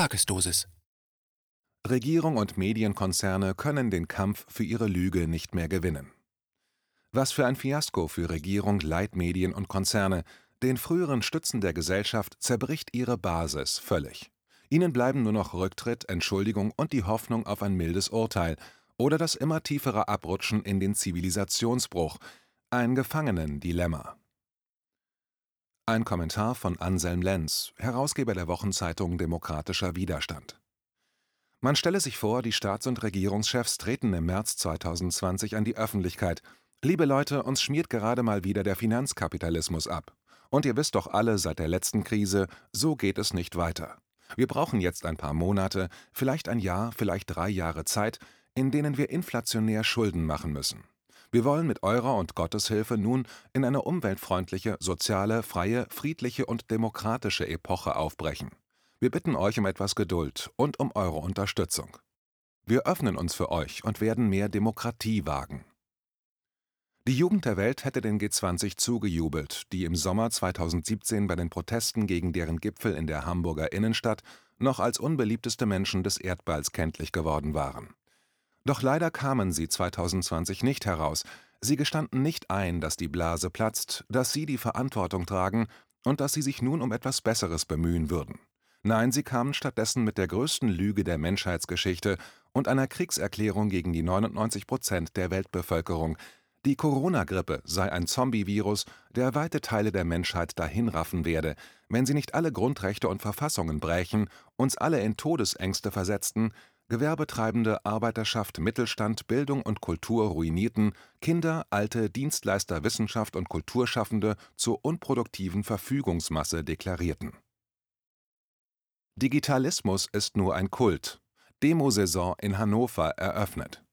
Tagesdosis. Regierung und Medienkonzerne können den Kampf für ihre Lüge nicht mehr gewinnen. Was für ein Fiasko für Regierung, Leitmedien und Konzerne, den früheren Stützen der Gesellschaft zerbricht ihre Basis völlig. Ihnen bleiben nur noch Rücktritt, Entschuldigung und die Hoffnung auf ein mildes Urteil oder das immer tiefere Abrutschen in den Zivilisationsbruch, ein Gefangenendilemma. Ein Kommentar von Anselm Lenz, Herausgeber der Wochenzeitung Demokratischer Widerstand. Man stelle sich vor, die Staats- und Regierungschefs treten im März 2020 an die Öffentlichkeit. Liebe Leute, uns schmiert gerade mal wieder der Finanzkapitalismus ab. Und ihr wisst doch alle seit der letzten Krise, so geht es nicht weiter. Wir brauchen jetzt ein paar Monate, vielleicht ein Jahr, vielleicht drei Jahre Zeit, in denen wir inflationär Schulden machen müssen. Wir wollen mit eurer und Gottes Hilfe nun in eine umweltfreundliche, soziale, freie, friedliche und demokratische Epoche aufbrechen. Wir bitten euch um etwas Geduld und um eure Unterstützung. Wir öffnen uns für euch und werden mehr Demokratie wagen. Die Jugend der Welt hätte den G20 zugejubelt, die im Sommer 2017 bei den Protesten gegen deren Gipfel in der Hamburger Innenstadt noch als unbeliebteste Menschen des Erdballs kenntlich geworden waren. Doch leider kamen sie 2020 nicht heraus. Sie gestanden nicht ein, dass die Blase platzt, dass sie die Verantwortung tragen und dass sie sich nun um etwas Besseres bemühen würden. Nein, sie kamen stattdessen mit der größten Lüge der Menschheitsgeschichte und einer Kriegserklärung gegen die 99 Prozent der Weltbevölkerung. Die Corona-Grippe sei ein Zombie-Virus, der weite Teile der Menschheit dahinraffen werde, wenn sie nicht alle Grundrechte und Verfassungen brächen, uns alle in Todesängste versetzten, Gewerbetreibende, Arbeiterschaft, Mittelstand, Bildung und Kultur ruinierten, Kinder, Alte, Dienstleister, Wissenschaft und Kulturschaffende zur unproduktiven Verfügungsmasse deklarierten. Digitalismus ist nur ein Kult. Demosaison in Hannover eröffnet.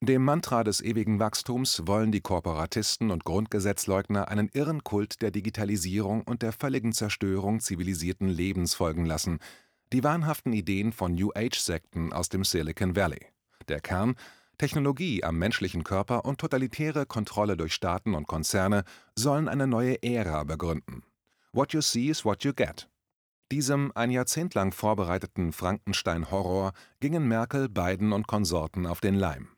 Dem Mantra des ewigen Wachstums wollen die Korporatisten und Grundgesetzleugner einen irren Kult der Digitalisierung und der völligen Zerstörung zivilisierten Lebens folgen lassen – die wahnhaften Ideen von New Age-Sekten aus dem Silicon Valley. Der Kern Technologie am menschlichen Körper und totalitäre Kontrolle durch Staaten und Konzerne sollen eine neue Ära begründen. What you see is what you get. Diesem ein Jahrzehnt lang vorbereiteten Frankenstein-Horror gingen Merkel, Biden und Konsorten auf den Leim.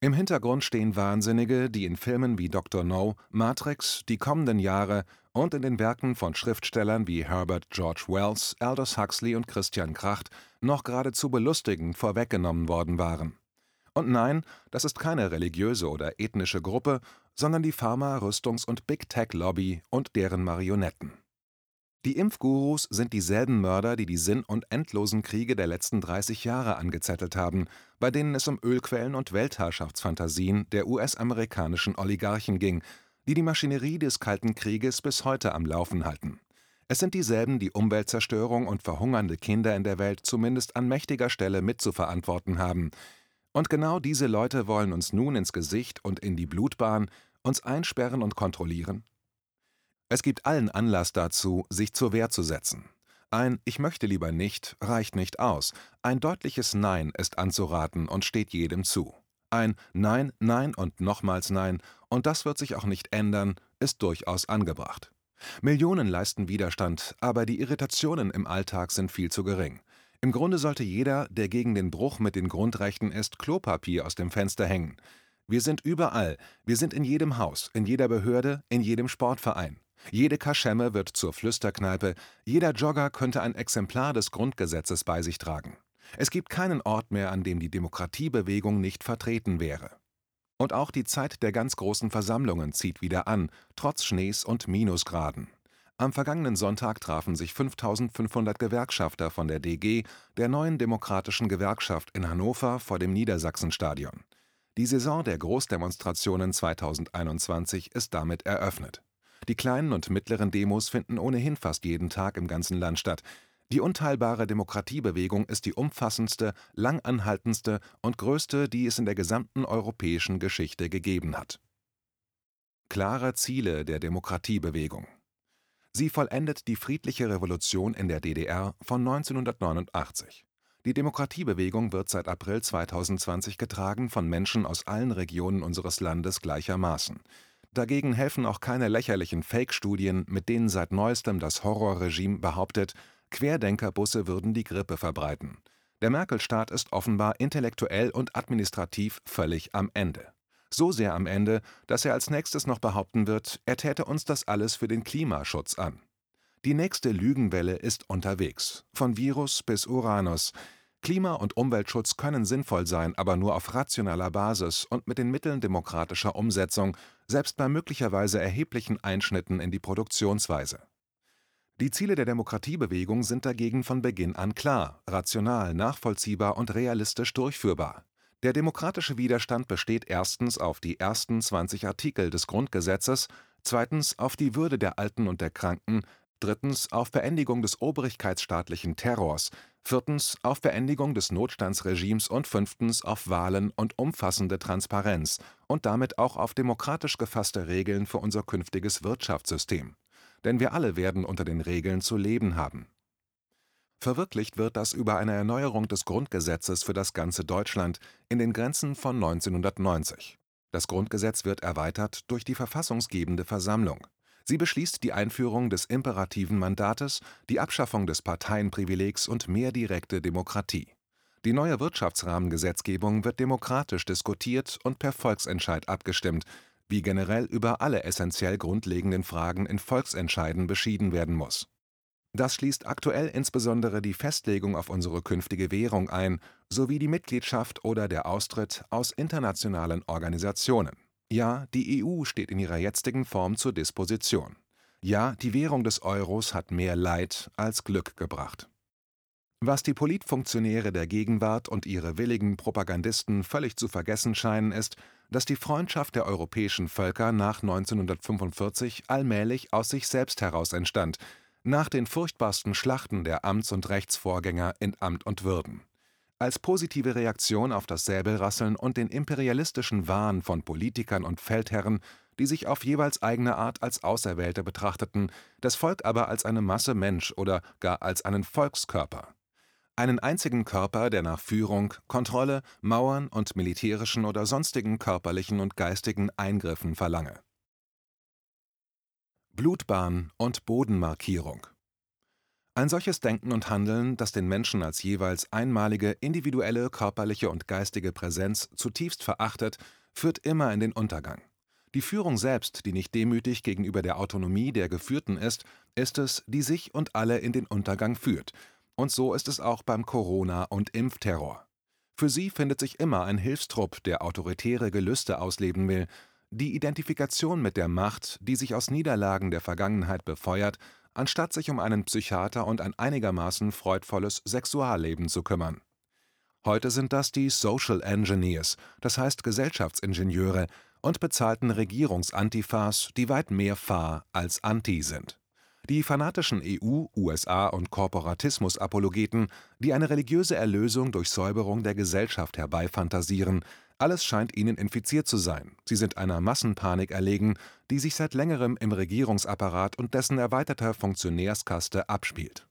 Im Hintergrund stehen Wahnsinnige, die in Filmen wie Dr. No, Matrix, Die kommenden Jahre und in den Werken von Schriftstellern wie Herbert George Wells, Aldous Huxley und Christian Kracht noch geradezu belustigend vorweggenommen worden waren. Und nein, das ist keine religiöse oder ethnische Gruppe, sondern die Pharma-, Rüstungs- und Big-Tech-Lobby und deren Marionetten. Die Impfgurus sind dieselben Mörder, die die sinn- und endlosen Kriege der letzten 30 Jahre angezettelt haben, bei denen es um Ölquellen und Weltherrschaftsfantasien der US-amerikanischen Oligarchen ging, die die Maschinerie des Kalten Krieges bis heute am Laufen halten. Es sind dieselben, die Umweltzerstörung und verhungernde Kinder in der Welt zumindest an mächtiger Stelle mitzuverantworten haben. Und genau diese Leute wollen uns nun ins Gesicht und in die Blutbahn, uns einsperren und kontrollieren? Es gibt allen Anlass dazu, sich zur Wehr zu setzen. Ein Ich möchte lieber nicht reicht nicht aus. Ein deutliches Nein ist anzuraten und steht jedem zu. Ein Nein, Nein und nochmals Nein, und das wird sich auch nicht ändern, ist durchaus angebracht. Millionen leisten Widerstand, aber die Irritationen im Alltag sind viel zu gering. Im Grunde sollte jeder, der gegen den Bruch mit den Grundrechten ist, Klopapier aus dem Fenster hängen. Wir sind überall, wir sind in jedem Haus, in jeder Behörde, in jedem Sportverein. Jede Kaschemme wird zur Flüsterkneipe, jeder Jogger könnte ein Exemplar des Grundgesetzes bei sich tragen. Es gibt keinen Ort mehr, an dem die Demokratiebewegung nicht vertreten wäre. Und auch die Zeit der ganz großen Versammlungen zieht wieder an, trotz Schnees und Minusgraden. Am vergangenen Sonntag trafen sich 5500 Gewerkschafter von der DG, der neuen demokratischen Gewerkschaft in Hannover vor dem Niedersachsenstadion. Die Saison der Großdemonstrationen 2021 ist damit eröffnet. Die kleinen und mittleren Demos finden ohnehin fast jeden Tag im ganzen Land statt. Die unteilbare Demokratiebewegung ist die umfassendste, langanhaltendste und größte, die es in der gesamten europäischen Geschichte gegeben hat. Klare Ziele der Demokratiebewegung Sie vollendet die friedliche Revolution in der DDR von 1989. Die Demokratiebewegung wird seit April 2020 getragen von Menschen aus allen Regionen unseres Landes gleichermaßen. Dagegen helfen auch keine lächerlichen Fake-Studien, mit denen seit neuestem das Horrorregime behauptet, Querdenkerbusse würden die Grippe verbreiten. Der Merkel-Staat ist offenbar intellektuell und administrativ völlig am Ende. So sehr am Ende, dass er als nächstes noch behaupten wird, er täte uns das alles für den Klimaschutz an. Die nächste Lügenwelle ist unterwegs, von Virus bis Uranus. Klima- und Umweltschutz können sinnvoll sein, aber nur auf rationaler Basis und mit den Mitteln demokratischer Umsetzung, selbst bei möglicherweise erheblichen Einschnitten in die Produktionsweise. Die Ziele der Demokratiebewegung sind dagegen von Beginn an klar, rational, nachvollziehbar und realistisch durchführbar. Der demokratische Widerstand besteht erstens auf die ersten 20 Artikel des Grundgesetzes, zweitens auf die Würde der Alten und der Kranken, drittens auf Beendigung des obrigkeitsstaatlichen Terrors, viertens auf Beendigung des Notstandsregimes und fünftens auf Wahlen und umfassende Transparenz und damit auch auf demokratisch gefasste Regeln für unser künftiges Wirtschaftssystem. Denn wir alle werden unter den Regeln zu leben haben. Verwirklicht wird das über eine Erneuerung des Grundgesetzes für das ganze Deutschland in den Grenzen von 1990. Das Grundgesetz wird erweitert durch die verfassungsgebende Versammlung. Sie beschließt die Einführung des imperativen Mandates, die Abschaffung des Parteienprivilegs und mehr direkte Demokratie. Die neue Wirtschaftsrahmengesetzgebung wird demokratisch diskutiert und per Volksentscheid abgestimmt, wie generell über alle essentiell grundlegenden Fragen in Volksentscheiden beschieden werden muss. Das schließt aktuell insbesondere die Festlegung auf unsere künftige Währung ein, sowie die Mitgliedschaft oder der Austritt aus internationalen Organisationen. Ja, die EU steht in ihrer jetzigen Form zur Disposition. Ja, die Währung des Euros hat mehr Leid als Glück gebracht. Was die Politfunktionäre der Gegenwart und ihre willigen Propagandisten völlig zu vergessen scheinen, ist, dass die Freundschaft der europäischen Völker nach 1945 allmählich aus sich selbst heraus entstand nach den furchtbarsten Schlachten der Amts und Rechtsvorgänger in Amt und Würden. Als positive Reaktion auf das Säbelrasseln und den imperialistischen Wahn von Politikern und Feldherren, die sich auf jeweils eigene Art als Auserwählte betrachteten, das Volk aber als eine Masse Mensch oder gar als einen Volkskörper. Einen einzigen Körper, der nach Führung, Kontrolle, Mauern und militärischen oder sonstigen körperlichen und geistigen Eingriffen verlange Blutbahn und Bodenmarkierung. Ein solches Denken und Handeln, das den Menschen als jeweils einmalige individuelle körperliche und geistige Präsenz zutiefst verachtet, führt immer in den Untergang. Die Führung selbst, die nicht demütig gegenüber der Autonomie der Geführten ist, ist es, die sich und alle in den Untergang führt. Und so ist es auch beim Corona- und Impfterror. Für sie findet sich immer ein Hilfstrupp, der autoritäre Gelüste ausleben will, die Identifikation mit der Macht, die sich aus Niederlagen der Vergangenheit befeuert, anstatt sich um einen Psychiater und ein einigermaßen freudvolles Sexualleben zu kümmern. Heute sind das die Social Engineers, das heißt Gesellschaftsingenieure, und bezahlten Regierungsantifas, die weit mehr Fa als Anti sind. Die fanatischen EU-, USA- und Korporatismus-Apologeten, die eine religiöse Erlösung durch Säuberung der Gesellschaft herbeifantasieren, alles scheint ihnen infiziert zu sein, sie sind einer Massenpanik erlegen, die sich seit längerem im Regierungsapparat und dessen erweiterter Funktionärskaste abspielt.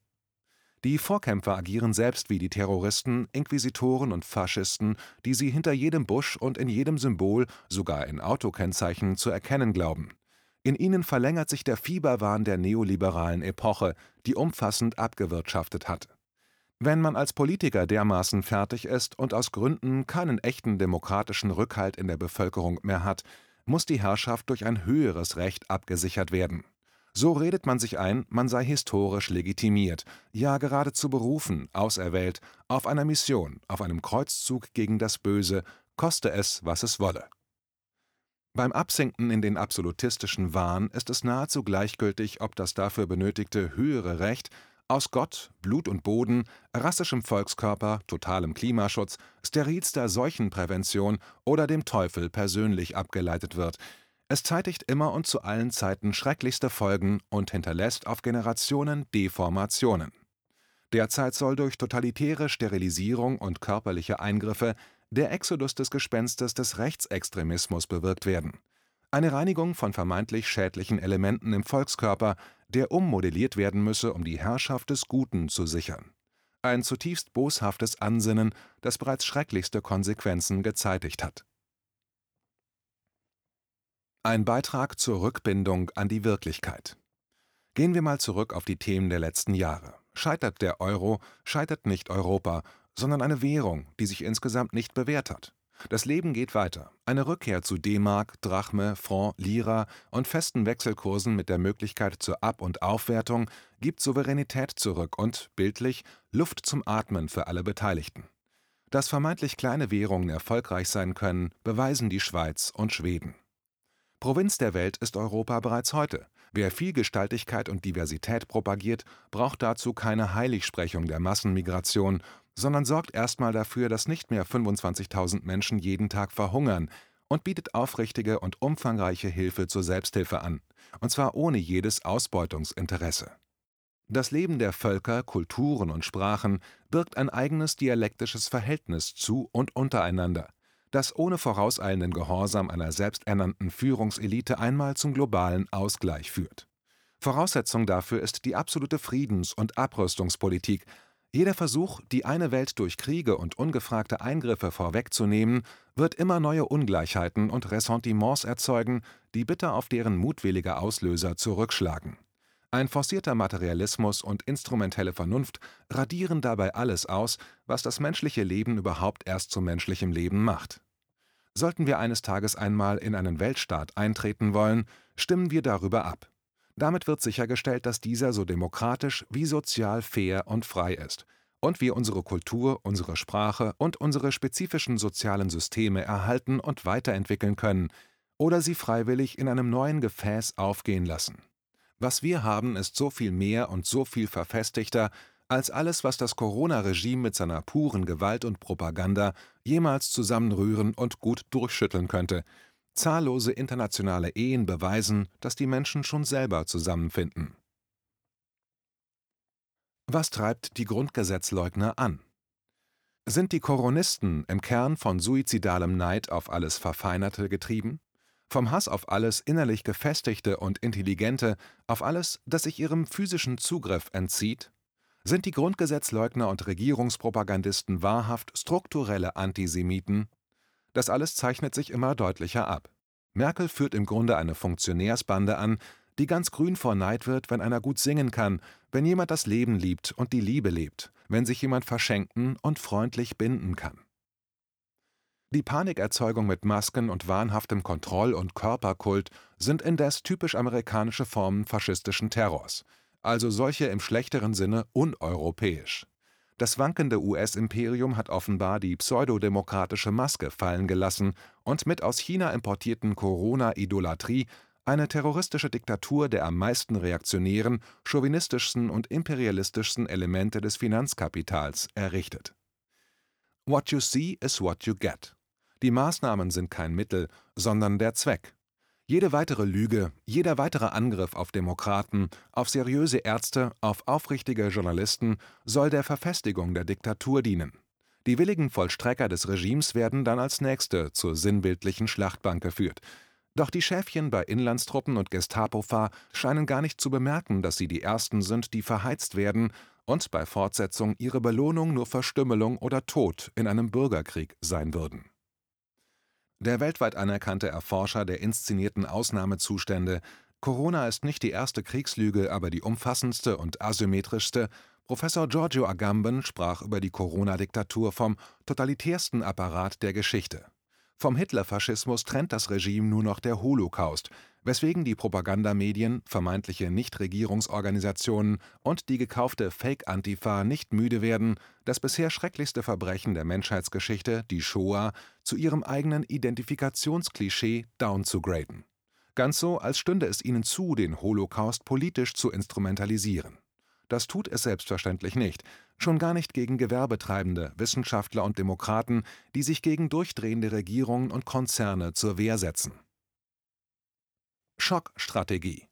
Die Vorkämpfer agieren selbst wie die Terroristen, Inquisitoren und Faschisten, die sie hinter jedem Busch und in jedem Symbol, sogar in Autokennzeichen, zu erkennen glauben. In ihnen verlängert sich der Fieberwahn der neoliberalen Epoche, die umfassend abgewirtschaftet hat wenn man als Politiker dermaßen fertig ist und aus Gründen keinen echten demokratischen Rückhalt in der Bevölkerung mehr hat, muss die Herrschaft durch ein höheres Recht abgesichert werden. So redet man sich ein, man sei historisch legitimiert, ja geradezu berufen, auserwählt, auf einer Mission, auf einem Kreuzzug gegen das Böse, koste es, was es wolle. Beim Absinken in den absolutistischen Wahn ist es nahezu gleichgültig, ob das dafür benötigte höhere Recht aus Gott, Blut und Boden, rassischem Volkskörper, totalem Klimaschutz, sterilster Seuchenprävention oder dem Teufel persönlich abgeleitet wird. Es zeitigt immer und zu allen Zeiten schrecklichste Folgen und hinterlässt auf Generationen Deformationen. Derzeit soll durch totalitäre Sterilisierung und körperliche Eingriffe der Exodus des Gespenstes des Rechtsextremismus bewirkt werden. Eine Reinigung von vermeintlich schädlichen Elementen im Volkskörper, der ummodelliert werden müsse, um die Herrschaft des Guten zu sichern. Ein zutiefst boshaftes Ansinnen, das bereits schrecklichste Konsequenzen gezeitigt hat. Ein Beitrag zur Rückbindung an die Wirklichkeit. Gehen wir mal zurück auf die Themen der letzten Jahre. Scheitert der Euro, scheitert nicht Europa, sondern eine Währung, die sich insgesamt nicht bewährt hat. Das Leben geht weiter. Eine Rückkehr zu D-Mark, Drachme, Franc, Lira und festen Wechselkursen mit der Möglichkeit zur Ab- und Aufwertung gibt Souveränität zurück und, bildlich, Luft zum Atmen für alle Beteiligten. Dass vermeintlich kleine Währungen erfolgreich sein können, beweisen die Schweiz und Schweden. Provinz der Welt ist Europa bereits heute. Wer Vielgestaltigkeit und Diversität propagiert, braucht dazu keine Heiligsprechung der Massenmigration sondern sorgt erstmal dafür, dass nicht mehr 25.000 Menschen jeden Tag verhungern und bietet aufrichtige und umfangreiche Hilfe zur Selbsthilfe an, und zwar ohne jedes Ausbeutungsinteresse. Das Leben der Völker, Kulturen und Sprachen birgt ein eigenes dialektisches Verhältnis zu und untereinander, das ohne vorauseilenden Gehorsam einer selbsternannten Führungselite einmal zum globalen Ausgleich führt. Voraussetzung dafür ist die absolute Friedens- und Abrüstungspolitik, jeder Versuch, die eine Welt durch Kriege und ungefragte Eingriffe vorwegzunehmen, wird immer neue Ungleichheiten und Ressentiments erzeugen, die bitter auf deren mutwillige Auslöser zurückschlagen. Ein forcierter Materialismus und instrumentelle Vernunft radieren dabei alles aus, was das menschliche Leben überhaupt erst zum menschlichen Leben macht. Sollten wir eines Tages einmal in einen Weltstaat eintreten wollen, stimmen wir darüber ab. Damit wird sichergestellt, dass dieser so demokratisch wie sozial fair und frei ist und wir unsere Kultur, unsere Sprache und unsere spezifischen sozialen Systeme erhalten und weiterentwickeln können oder sie freiwillig in einem neuen Gefäß aufgehen lassen. Was wir haben, ist so viel mehr und so viel verfestigter als alles, was das Corona-Regime mit seiner puren Gewalt und Propaganda jemals zusammenrühren und gut durchschütteln könnte, Zahllose internationale Ehen beweisen, dass die Menschen schon selber zusammenfinden. Was treibt die Grundgesetzleugner an? Sind die Koronisten im Kern von suizidalem Neid auf alles Verfeinerte getrieben? Vom Hass auf alles innerlich Gefestigte und Intelligente, auf alles, das sich ihrem physischen Zugriff entzieht? Sind die Grundgesetzleugner und Regierungspropagandisten wahrhaft strukturelle Antisemiten das alles zeichnet sich immer deutlicher ab. Merkel führt im Grunde eine Funktionärsbande an, die ganz grün vor Neid wird, wenn einer gut singen kann, wenn jemand das Leben liebt und die Liebe lebt, wenn sich jemand verschenken und freundlich binden kann. Die Panikerzeugung mit Masken und wahnhaftem Kontroll- und Körperkult sind indes typisch amerikanische Formen faschistischen Terrors, also solche im schlechteren Sinne uneuropäisch. Das wankende US-Imperium hat offenbar die pseudodemokratische Maske fallen gelassen und mit aus China importierten Corona-Idolatrie eine terroristische Diktatur der am meisten reaktionären, chauvinistischsten und imperialistischsten Elemente des Finanzkapitals errichtet. What you see is what you get. Die Maßnahmen sind kein Mittel, sondern der Zweck jede weitere Lüge, jeder weitere Angriff auf Demokraten, auf seriöse Ärzte, auf aufrichtige Journalisten soll der Verfestigung der Diktatur dienen. Die willigen Vollstrecker des Regimes werden dann als Nächste zur sinnbildlichen Schlachtbank geführt. Doch die Schäfchen bei Inlandstruppen und Gestapofahr scheinen gar nicht zu bemerken, dass sie die Ersten sind, die verheizt werden und bei Fortsetzung ihre Belohnung nur Verstümmelung oder Tod in einem Bürgerkrieg sein würden der weltweit anerkannte Erforscher der inszenierten Ausnahmezustände, Corona ist nicht die erste Kriegslüge, aber die umfassendste und asymmetrischste, Professor Giorgio Agamben sprach über die Corona-Diktatur vom totalitärsten Apparat der Geschichte. Vom Hitlerfaschismus trennt das Regime nur noch der Holocaust, weswegen die Propagandamedien, vermeintliche Nichtregierungsorganisationen und die gekaufte Fake-Antifa nicht müde werden, das bisher schrecklichste Verbrechen der Menschheitsgeschichte, die Shoah, zu ihrem eigenen Identifikationsklischee downzugraden. Ganz so, als stünde es ihnen zu, den Holocaust politisch zu instrumentalisieren das tut es selbstverständlich nicht, schon gar nicht gegen Gewerbetreibende, Wissenschaftler und Demokraten, die sich gegen durchdrehende Regierungen und Konzerne zur Wehr setzen. Schockstrategie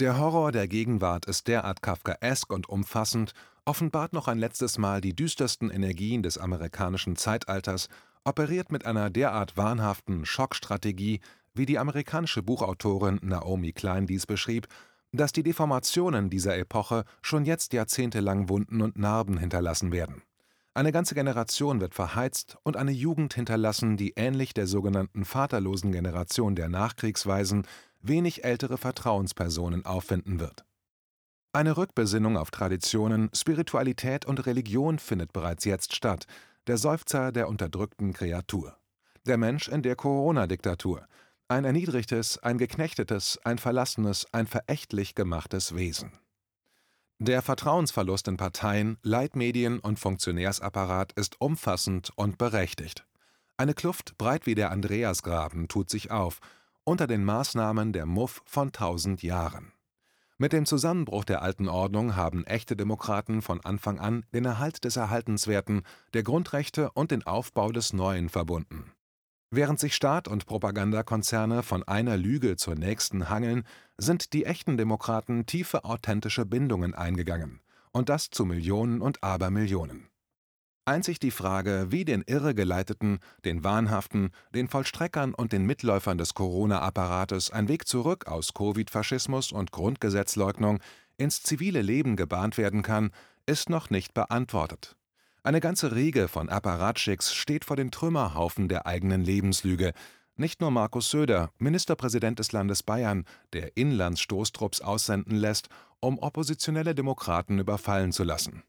Der Horror der Gegenwart ist derart kafkaesk und umfassend, offenbart noch ein letztes Mal die düstersten Energien des amerikanischen Zeitalters, operiert mit einer derart wahnhaften Schockstrategie, wie die amerikanische Buchautorin Naomi Klein dies beschrieb dass die Deformationen dieser Epoche schon jetzt jahrzehntelang Wunden und Narben hinterlassen werden. Eine ganze Generation wird verheizt und eine Jugend hinterlassen, die ähnlich der sogenannten vaterlosen Generation der Nachkriegsweisen wenig ältere Vertrauenspersonen auffinden wird. Eine Rückbesinnung auf Traditionen, Spiritualität und Religion findet bereits jetzt statt, der Seufzer der unterdrückten Kreatur. Der Mensch in der Corona-Diktatur. Ein erniedrigtes, ein geknechtetes, ein verlassenes, ein verächtlich gemachtes Wesen. Der Vertrauensverlust in Parteien, Leitmedien und Funktionärsapparat ist umfassend und berechtigt. Eine Kluft breit wie der Andreasgraben tut sich auf, unter den Maßnahmen der Muff von tausend Jahren. Mit dem Zusammenbruch der alten Ordnung haben echte Demokraten von Anfang an den Erhalt des Erhaltenswerten, der Grundrechte und den Aufbau des Neuen verbunden. Während sich Staat und Propagandakonzerne von einer Lüge zur nächsten hangeln, sind die echten Demokraten tiefe authentische Bindungen eingegangen, und das zu Millionen und Abermillionen. Einzig die Frage, wie den Irregeleiteten, den Wahnhaften, den Vollstreckern und den Mitläufern des Corona-Apparates ein Weg zurück aus Covid-Faschismus und Grundgesetzleugnung ins zivile Leben gebahnt werden kann, ist noch nicht beantwortet. Eine ganze Riege von Apparatschicks steht vor den Trümmerhaufen der eigenen Lebenslüge. Nicht nur Markus Söder, Ministerpräsident des Landes Bayern, der Inlandsstoßtrupps aussenden lässt, um oppositionelle Demokraten überfallen zu lassen.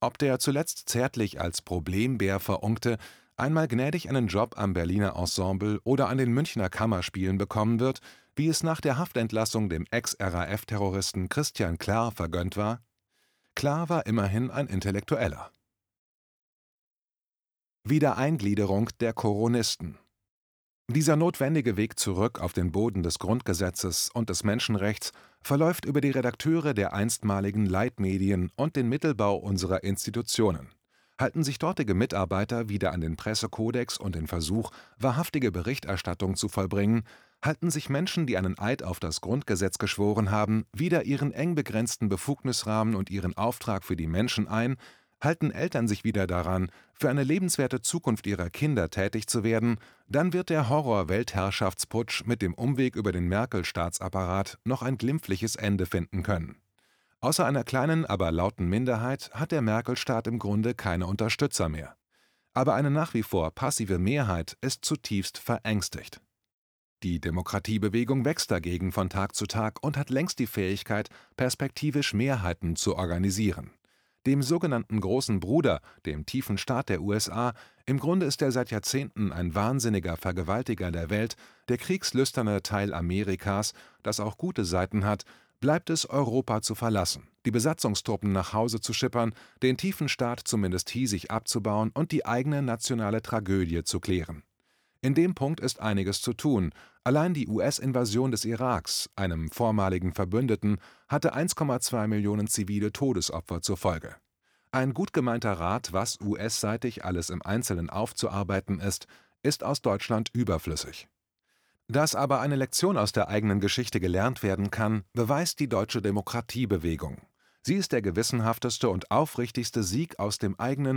Ob der zuletzt zärtlich als Problembär verunkte einmal gnädig einen Job am Berliner Ensemble oder an den Münchner Kammerspielen bekommen wird, wie es nach der Haftentlassung dem Ex-RAF-Terroristen Christian Klar vergönnt war? Klar war immerhin ein Intellektueller. Wiedereingliederung der Koronisten dieser notwendige Weg zurück auf den Boden des Grundgesetzes und des Menschenrechts verläuft über die Redakteure der einstmaligen Leitmedien und den Mittelbau unserer Institutionen. Halten sich dortige Mitarbeiter wieder an den Pressekodex und den Versuch, wahrhaftige Berichterstattung zu vollbringen, halten sich Menschen, die einen Eid auf das Grundgesetz geschworen haben, wieder ihren eng begrenzten Befugnisrahmen und ihren Auftrag für die Menschen ein, Halten Eltern sich wieder daran, für eine lebenswerte Zukunft ihrer Kinder tätig zu werden, dann wird der Horror-Weltherrschaftsputsch mit dem Umweg über den Merkel-Staatsapparat noch ein glimpfliches Ende finden können. Außer einer kleinen, aber lauten Minderheit hat der Merkel-Staat im Grunde keine Unterstützer mehr. Aber eine nach wie vor passive Mehrheit ist zutiefst verängstigt. Die Demokratiebewegung wächst dagegen von Tag zu Tag und hat längst die Fähigkeit, perspektivisch Mehrheiten zu organisieren dem sogenannten Großen Bruder, dem tiefen Staat der USA, im Grunde ist er seit Jahrzehnten ein wahnsinniger Vergewaltiger der Welt, der kriegslüsterne Teil Amerikas, das auch gute Seiten hat, bleibt es Europa zu verlassen, die Besatzungstruppen nach Hause zu schippern, den tiefen Staat zumindest hiesig abzubauen und die eigene nationale Tragödie zu klären. In dem Punkt ist einiges zu tun. Allein die US-Invasion des Iraks, einem vormaligen Verbündeten, hatte 1,2 Millionen zivile Todesopfer zur Folge. Ein gut gemeinter Rat, was US-seitig alles im Einzelnen aufzuarbeiten ist, ist aus Deutschland überflüssig. Dass aber eine Lektion aus der eigenen Geschichte gelernt werden kann, beweist die deutsche Demokratiebewegung. Sie ist der gewissenhafteste und aufrichtigste Sieg aus dem eigenen,